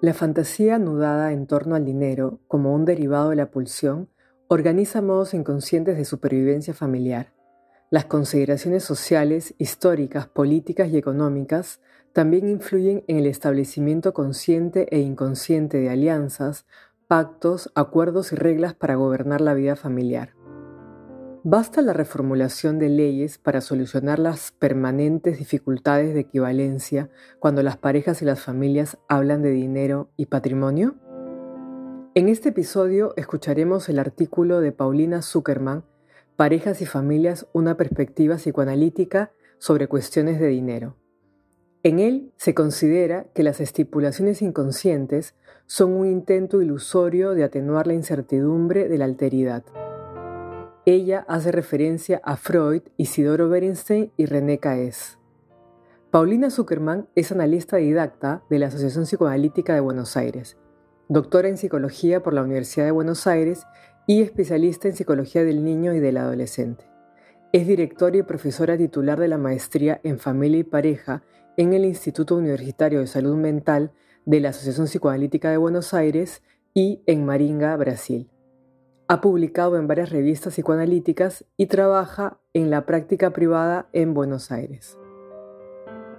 La fantasía anudada en torno al dinero, como un derivado de la pulsión, organiza modos inconscientes de supervivencia familiar. Las consideraciones sociales, históricas, políticas y económicas también influyen en el establecimiento consciente e inconsciente de alianzas, pactos, acuerdos y reglas para gobernar la vida familiar. ¿Basta la reformulación de leyes para solucionar las permanentes dificultades de equivalencia cuando las parejas y las familias hablan de dinero y patrimonio? En este episodio escucharemos el artículo de Paulina Zuckerman, Parejas y Familias, una perspectiva psicoanalítica sobre cuestiones de dinero. En él se considera que las estipulaciones inconscientes son un intento ilusorio de atenuar la incertidumbre de la alteridad. Ella hace referencia a Freud, Isidoro Berenstein y René Caes. Paulina Zuckerman es analista didacta de la Asociación Psicoanalítica de Buenos Aires, doctora en psicología por la Universidad de Buenos Aires y especialista en psicología del niño y del adolescente. Es directora y profesora titular de la maestría en familia y pareja en el Instituto Universitario de Salud Mental de la Asociación Psicoanalítica de Buenos Aires y en Maringa, Brasil. Ha publicado en varias revistas psicoanalíticas y trabaja en la práctica privada en Buenos Aires.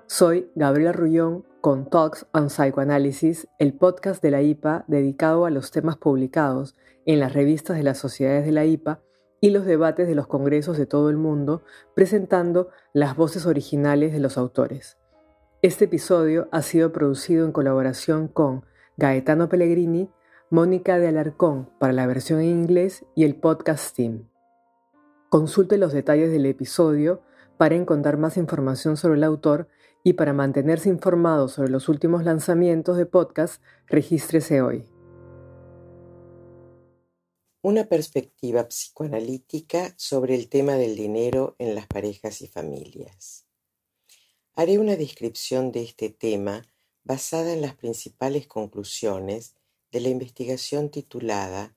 Soy Gabriela Rullón con Talks on Psychoanalysis, el podcast de la IPA dedicado a los temas publicados en las revistas de las sociedades de la IPA y los debates de los congresos de todo el mundo, presentando las voces originales de los autores. Este episodio ha sido producido en colaboración con Gaetano Pellegrini, Mónica de Alarcón para la versión en inglés y el podcast Team. Consulte los detalles del episodio para encontrar más información sobre el autor y para mantenerse informado sobre los últimos lanzamientos de podcast, regístrese hoy. Una perspectiva psicoanalítica sobre el tema del dinero en las parejas y familias. Haré una descripción de este tema basada en las principales conclusiones de la investigación titulada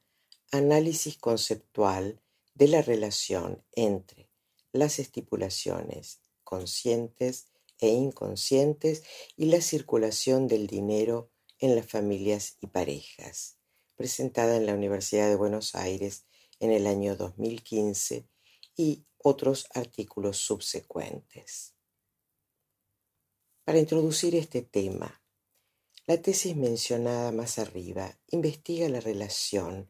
Análisis conceptual de la relación entre las estipulaciones conscientes e inconscientes y la circulación del dinero en las familias y parejas, presentada en la Universidad de Buenos Aires en el año 2015 y otros artículos subsecuentes. Para introducir este tema, la tesis mencionada más arriba investiga la relación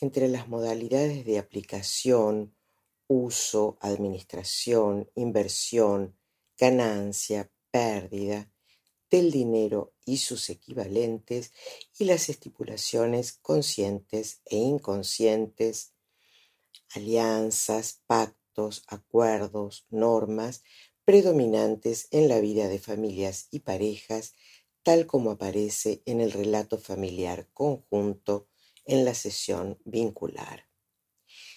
entre las modalidades de aplicación, uso, administración, inversión, ganancia, pérdida del dinero y sus equivalentes y las estipulaciones conscientes e inconscientes, alianzas, pactos, acuerdos, normas predominantes en la vida de familias y parejas tal como aparece en el relato familiar conjunto en la sesión vincular.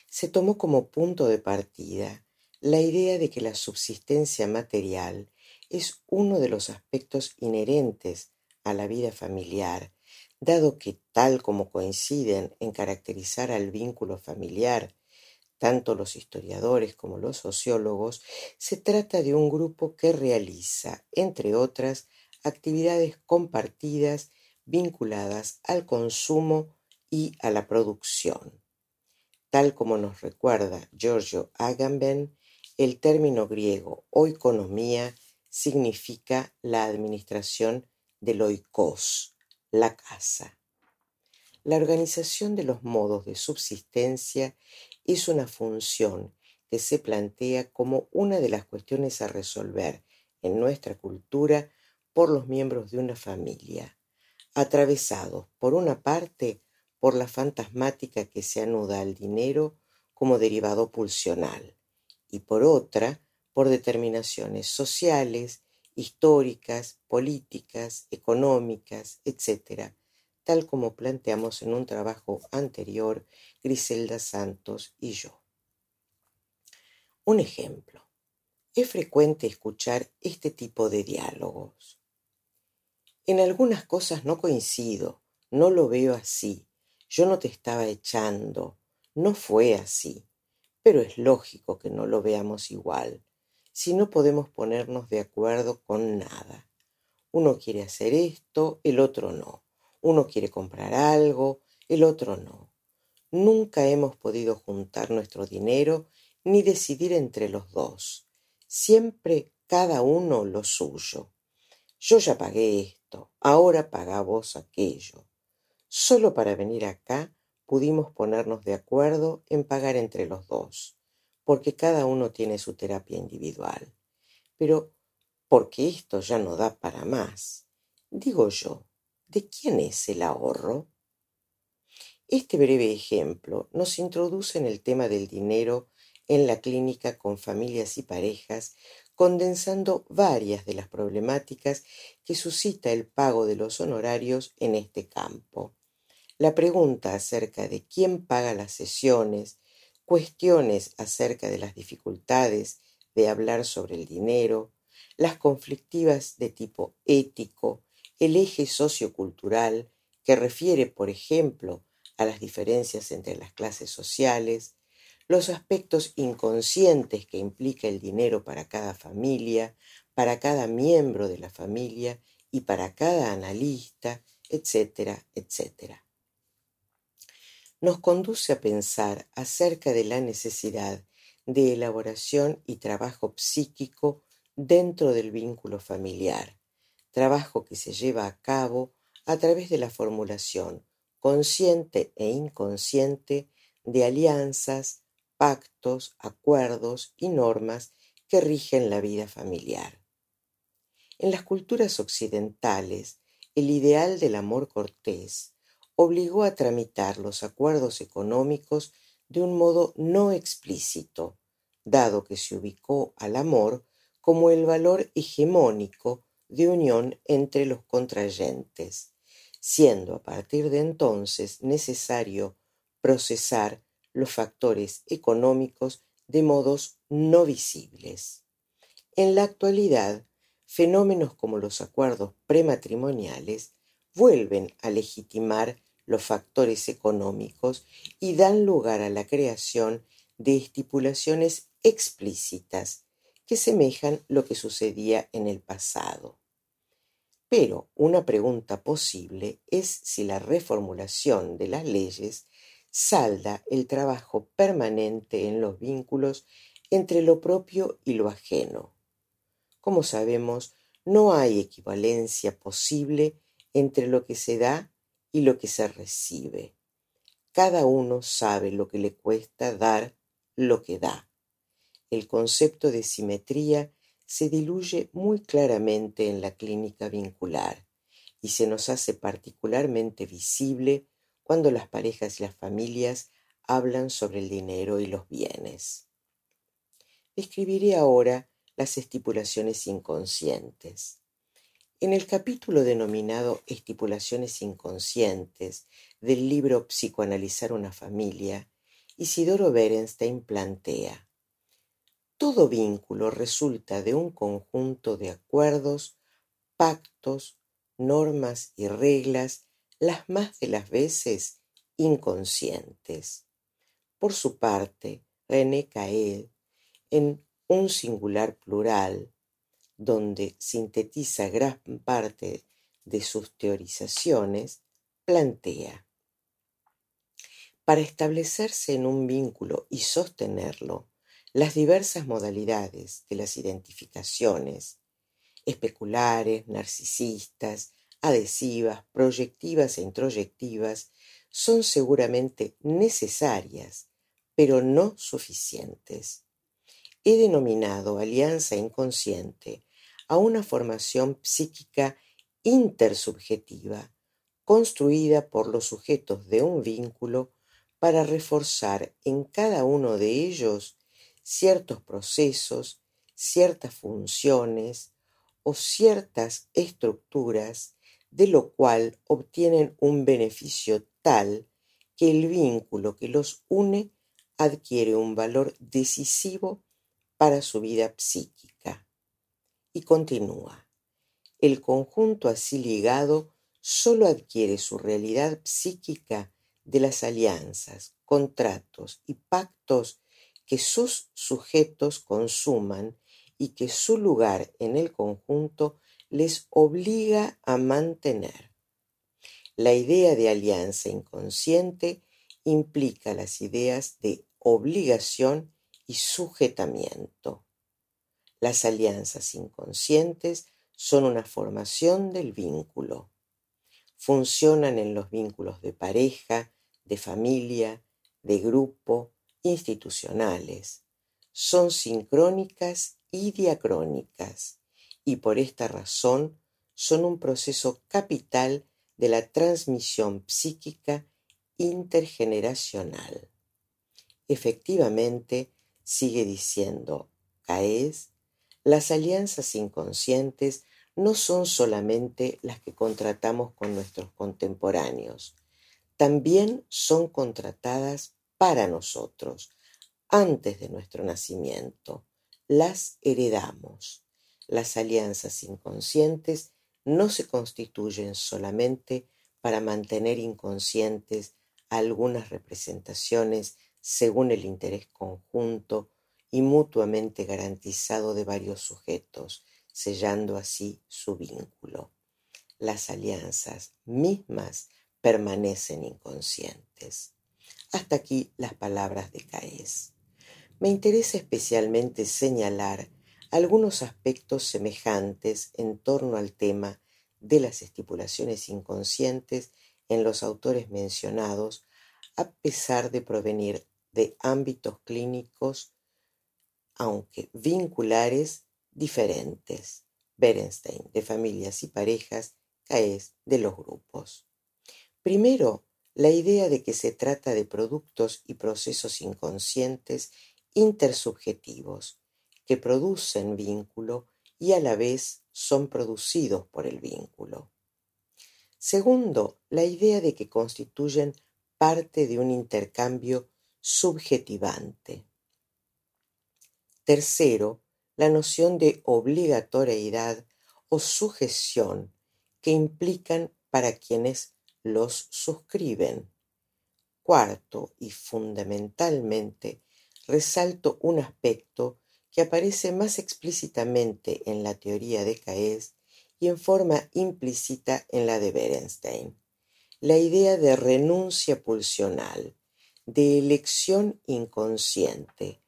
Se tomó como punto de partida la idea de que la subsistencia material es uno de los aspectos inherentes a la vida familiar, dado que tal como coinciden en caracterizar al vínculo familiar tanto los historiadores como los sociólogos, se trata de un grupo que realiza, entre otras, actividades compartidas vinculadas al consumo y a la producción. Tal como nos recuerda Giorgio Agamben, el término griego oikonomía significa la administración del oikos, la casa. La organización de los modos de subsistencia es una función que se plantea como una de las cuestiones a resolver en nuestra cultura por los miembros de una familia, atravesados por una parte por la fantasmática que se anuda al dinero como derivado pulsional y por otra por determinaciones sociales, históricas, políticas, económicas, etc., tal como planteamos en un trabajo anterior Griselda Santos y yo. Un ejemplo. Es frecuente escuchar este tipo de diálogos. En algunas cosas no coincido, no lo veo así. Yo no te estaba echando, no fue así. Pero es lógico que no lo veamos igual, si no podemos ponernos de acuerdo con nada. Uno quiere hacer esto, el otro no. Uno quiere comprar algo, el otro no. Nunca hemos podido juntar nuestro dinero ni decidir entre los dos. Siempre cada uno lo suyo. Yo ya pagué esto, ahora paga vos aquello. Solo para venir acá pudimos ponernos de acuerdo en pagar entre los dos, porque cada uno tiene su terapia individual. Pero, porque esto ya no da para más. Digo yo, ¿de quién es el ahorro? Este breve ejemplo nos introduce en el tema del dinero en la clínica con familias y parejas, condensando varias de las problemáticas que suscita el pago de los honorarios en este campo. La pregunta acerca de quién paga las sesiones, cuestiones acerca de las dificultades de hablar sobre el dinero, las conflictivas de tipo ético, el eje sociocultural que refiere, por ejemplo, a las diferencias entre las clases sociales, los aspectos inconscientes que implica el dinero para cada familia, para cada miembro de la familia y para cada analista, etcétera, etcétera. Nos conduce a pensar acerca de la necesidad de elaboración y trabajo psíquico dentro del vínculo familiar, trabajo que se lleva a cabo a través de la formulación consciente e inconsciente de alianzas, pactos, acuerdos y normas que rigen la vida familiar. En las culturas occidentales, el ideal del amor cortés obligó a tramitar los acuerdos económicos de un modo no explícito, dado que se ubicó al amor como el valor hegemónico de unión entre los contrayentes siendo a partir de entonces necesario procesar los factores económicos de modos no visibles. En la actualidad, fenómenos como los acuerdos prematrimoniales vuelven a legitimar los factores económicos y dan lugar a la creación de estipulaciones explícitas que semejan lo que sucedía en el pasado. Pero una pregunta posible es si la reformulación de las leyes salda el trabajo permanente en los vínculos entre lo propio y lo ajeno. Como sabemos, no hay equivalencia posible entre lo que se da y lo que se recibe. Cada uno sabe lo que le cuesta dar lo que da. El concepto de simetría se diluye muy claramente en la clínica vincular y se nos hace particularmente visible cuando las parejas y las familias hablan sobre el dinero y los bienes. Describiré ahora las estipulaciones inconscientes. En el capítulo denominado Estipulaciones inconscientes del libro Psicoanalizar una familia, Isidoro Berenstein plantea todo vínculo resulta de un conjunto de acuerdos, pactos, normas y reglas, las más de las veces inconscientes. Por su parte, René Caed, en un singular plural, donde sintetiza gran parte de sus teorizaciones, plantea para establecerse en un vínculo y sostenerlo, las diversas modalidades de las identificaciones, especulares, narcisistas, adhesivas, proyectivas e introyectivas, son seguramente necesarias, pero no suficientes. He denominado alianza inconsciente a una formación psíquica intersubjetiva, construida por los sujetos de un vínculo para reforzar en cada uno de ellos ciertos procesos, ciertas funciones o ciertas estructuras, de lo cual obtienen un beneficio tal que el vínculo que los une adquiere un valor decisivo para su vida psíquica. Y continúa. El conjunto así ligado sólo adquiere su realidad psíquica de las alianzas, contratos y pactos que sus sujetos consuman y que su lugar en el conjunto les obliga a mantener. La idea de alianza inconsciente implica las ideas de obligación y sujetamiento. Las alianzas inconscientes son una formación del vínculo. Funcionan en los vínculos de pareja, de familia, de grupo, institucionales. Son sincrónicas y diacrónicas y por esta razón son un proceso capital de la transmisión psíquica intergeneracional. Efectivamente, sigue diciendo Caes, las alianzas inconscientes no son solamente las que contratamos con nuestros contemporáneos, también son contratadas para nosotros, antes de nuestro nacimiento. Las heredamos. Las alianzas inconscientes no se constituyen solamente para mantener inconscientes algunas representaciones según el interés conjunto y mutuamente garantizado de varios sujetos, sellando así su vínculo. Las alianzas mismas permanecen inconscientes. Hasta aquí las palabras de Caes. Me interesa especialmente señalar algunos aspectos semejantes en torno al tema de las estipulaciones inconscientes en los autores mencionados, a pesar de provenir de ámbitos clínicos, aunque vinculares, diferentes. Berenstein, de familias y parejas, Caes, de los grupos. Primero, la idea de que se trata de productos y procesos inconscientes intersubjetivos, que producen vínculo y a la vez son producidos por el vínculo. Segundo, la idea de que constituyen parte de un intercambio subjetivante. Tercero, la noción de obligatoriedad o sujeción que implican para quienes los suscriben. Cuarto y fundamentalmente, resalto un aspecto que aparece más explícitamente en la teoría de Caes y en forma implícita en la de Berenstein, la idea de renuncia pulsional, de elección inconsciente,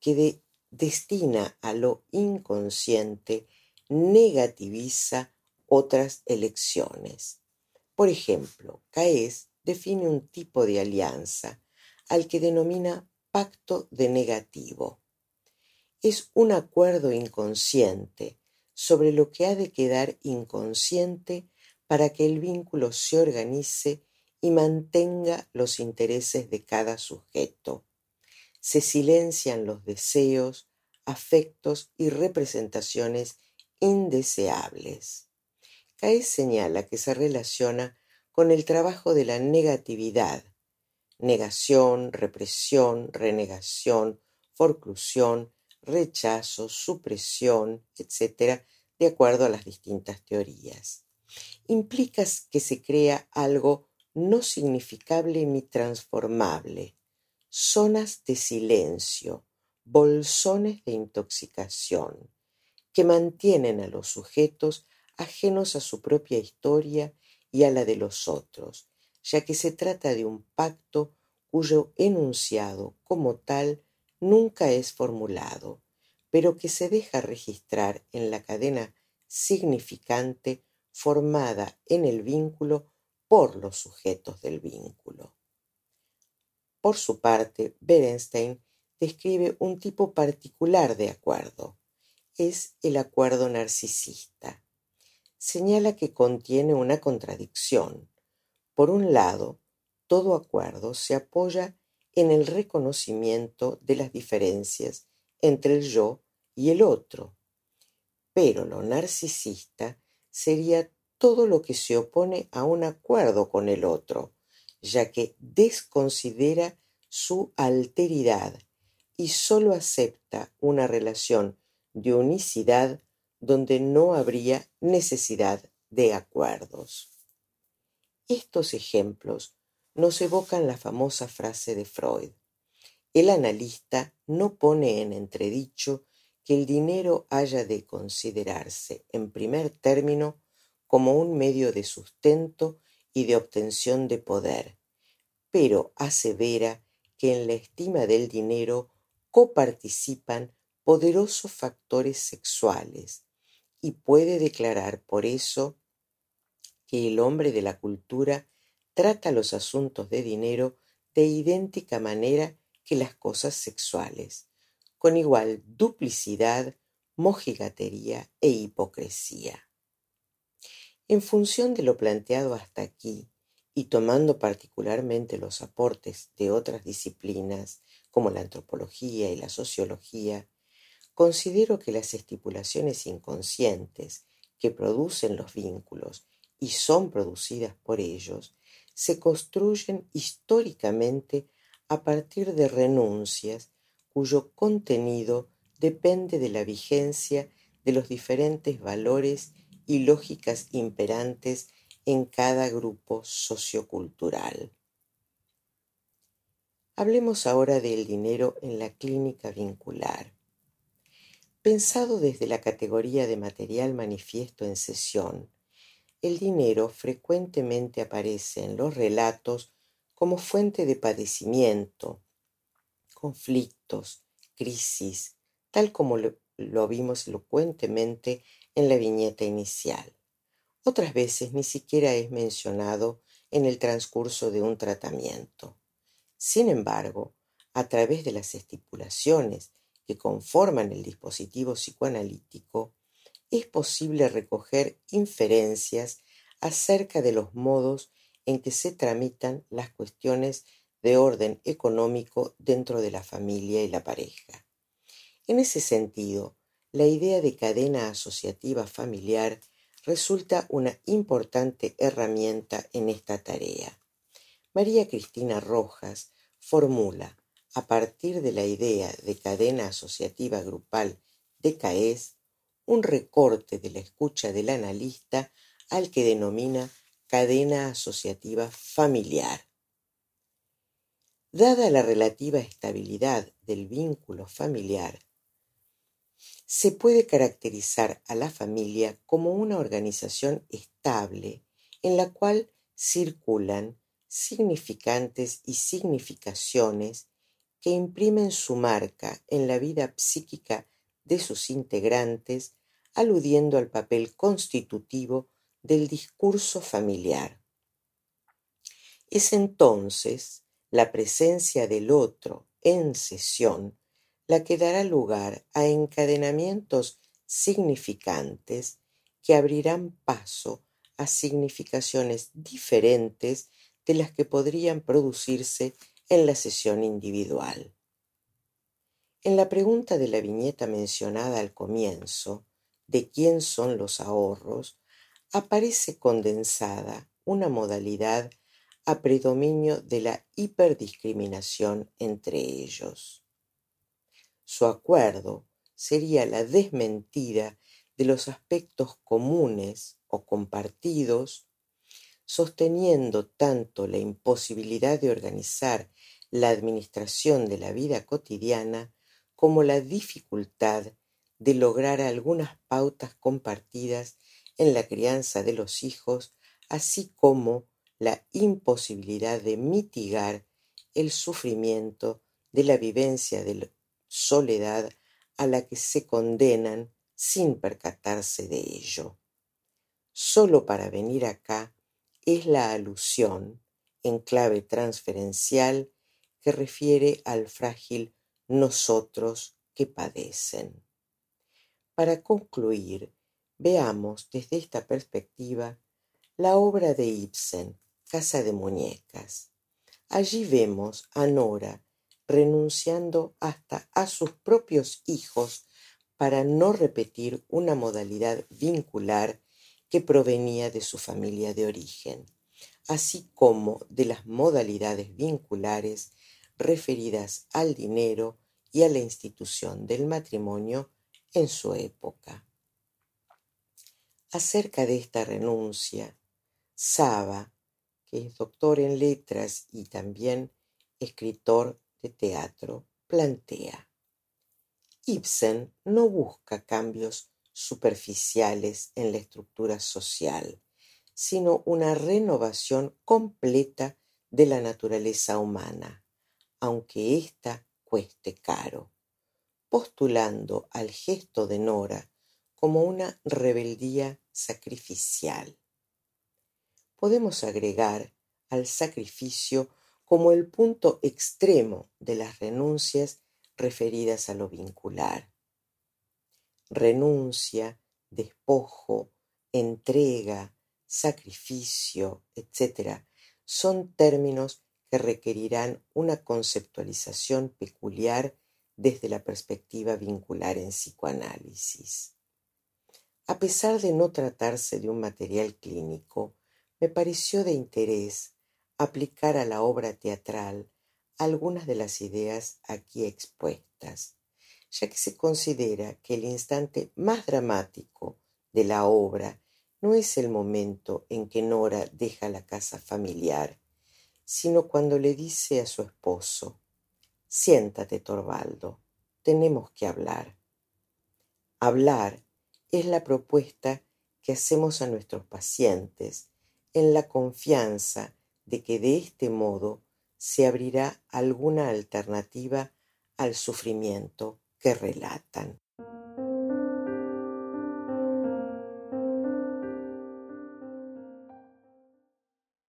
que destina a lo inconsciente negativiza otras elecciones. Por ejemplo, Caes define un tipo de alianza al que denomina pacto de negativo es un acuerdo inconsciente sobre lo que ha de quedar inconsciente para que el vínculo se organice y mantenga los intereses de cada sujeto. Se silencian los deseos, afectos y representaciones indeseables. Caes señala que se relaciona con el trabajo de la negatividad, negación, represión, renegación, forclusión, rechazo, supresión, etc., de acuerdo a las distintas teorías. Implica que se crea algo no significable ni transformable, zonas de silencio, bolsones de intoxicación, que mantienen a los sujetos ajenos a su propia historia y a la de los otros, ya que se trata de un pacto cuyo enunciado como tal nunca es formulado, pero que se deja registrar en la cadena significante formada en el vínculo por los sujetos del vínculo. Por su parte, Berenstein describe un tipo particular de acuerdo. Es el acuerdo narcisista. Señala que contiene una contradicción. Por un lado, todo acuerdo se apoya en el reconocimiento de las diferencias entre el yo y el otro. Pero lo narcisista sería todo lo que se opone a un acuerdo con el otro, ya que desconsidera su alteridad y sólo acepta una relación de unicidad donde no habría necesidad de acuerdos. Estos ejemplos nos evocan la famosa frase de Freud. El analista no pone en entredicho que el dinero haya de considerarse, en primer término, como un medio de sustento y de obtención de poder, pero asevera que en la estima del dinero coparticipan poderosos factores sexuales y puede declarar por eso que el hombre de la cultura trata los asuntos de dinero de idéntica manera que las cosas sexuales, con igual duplicidad, mojigatería e hipocresía. En función de lo planteado hasta aquí, y tomando particularmente los aportes de otras disciplinas como la antropología y la sociología, considero que las estipulaciones inconscientes que producen los vínculos y son producidas por ellos se construyen históricamente a partir de renuncias cuyo contenido depende de la vigencia de los diferentes valores y lógicas imperantes en cada grupo sociocultural. Hablemos ahora del dinero en la clínica vincular. Pensado desde la categoría de material manifiesto en sesión, el dinero frecuentemente aparece en los relatos como fuente de padecimiento, conflictos, crisis, tal como lo, vimos elocuentemente en la viñeta inicial. Otras veces ni siquiera es mencionado en el transcurso de un tratamiento. Sin embargo, a través de las estipulaciones que conforman el dispositivo psicoanalítico, es posible recoger inferencias acerca de los modos en que se tramitan las cuestiones de orden económico dentro de la familia y la pareja. En ese sentido, la idea de cadena asociativa familiar resulta una importante herramienta en esta tarea. María Cristina Rojas formula, a partir de la idea de cadena asociativa grupal de CAES, un recorte de la escucha del analista al que denomina cadena asociativa familiar. Dada la relativa estabilidad del vínculo familiar, se puede caracterizar a la familia como una organización estable en la cual circulan significantes y significaciones que imprimen su marca en la vida psíquica de sus integrantes, aludiendo al papel constitutivo del discurso familiar. Es entonces la presencia del otro en sesión la que dará lugar a encadenamientos significantes que abrirán paso a significaciones diferentes de las que podrían producirse en la sesión individual. En la pregunta de la viñeta mencionada al comienzo, ¿de quién son los ahorros?, aparece condensada una modalidad a predominio de la hiperdiscriminación entre ellos. Su acuerdo sería la desmentida de los aspectos comunes o compartidos, sosteniendo tanto la imposibilidad de organizar la administración de la vida cotidiana como la dificultad de lograr algunas pautas compartidas en la crianza de los hijos, así como la imposibilidad de mitigar el sufrimiento de la vivencia de soledad a la que se condenan sin percatarse de ello. Solo para venir acá es la alusión, en clave transferencial, que refiere al frágil nosotros que padecen. Para concluir, veamos desde esta perspectiva la obra de Ibsen, Casa de Muñecas. Allí vemos a Nora renunciando hasta a sus propios hijos para no repetir una modalidad vincular que provenía de su familia de origen, así como de las modalidades vinculares referidas al dinero y a la institución del matrimonio en su época. Acerca de esta renuncia, Saba, que es doctor en letras y también escritor de teatro plantea. Ibsen no busca cambios superficiales en la estructura social, sino una renovación completa de la naturaleza humana, aunque ésta cueste caro, postulando al gesto de Nora como una rebeldía sacrificial. Podemos agregar al sacrificio como el punto extremo de las renuncias referidas a lo vincular. Renuncia, despojo, entrega, sacrificio, etc., son términos que requerirán una conceptualización peculiar desde la perspectiva vincular en psicoanálisis. A pesar de no tratarse de un material clínico, me pareció de interés aplicar a la obra teatral algunas de las ideas aquí expuestas, ya que se considera que el instante más dramático de la obra no es el momento en que Nora deja la casa familiar, sino cuando le dice a su esposo, siéntate, Torvaldo, tenemos que hablar. Hablar es la propuesta que hacemos a nuestros pacientes en la confianza de que de este modo se abrirá alguna alternativa al sufrimiento que relatan.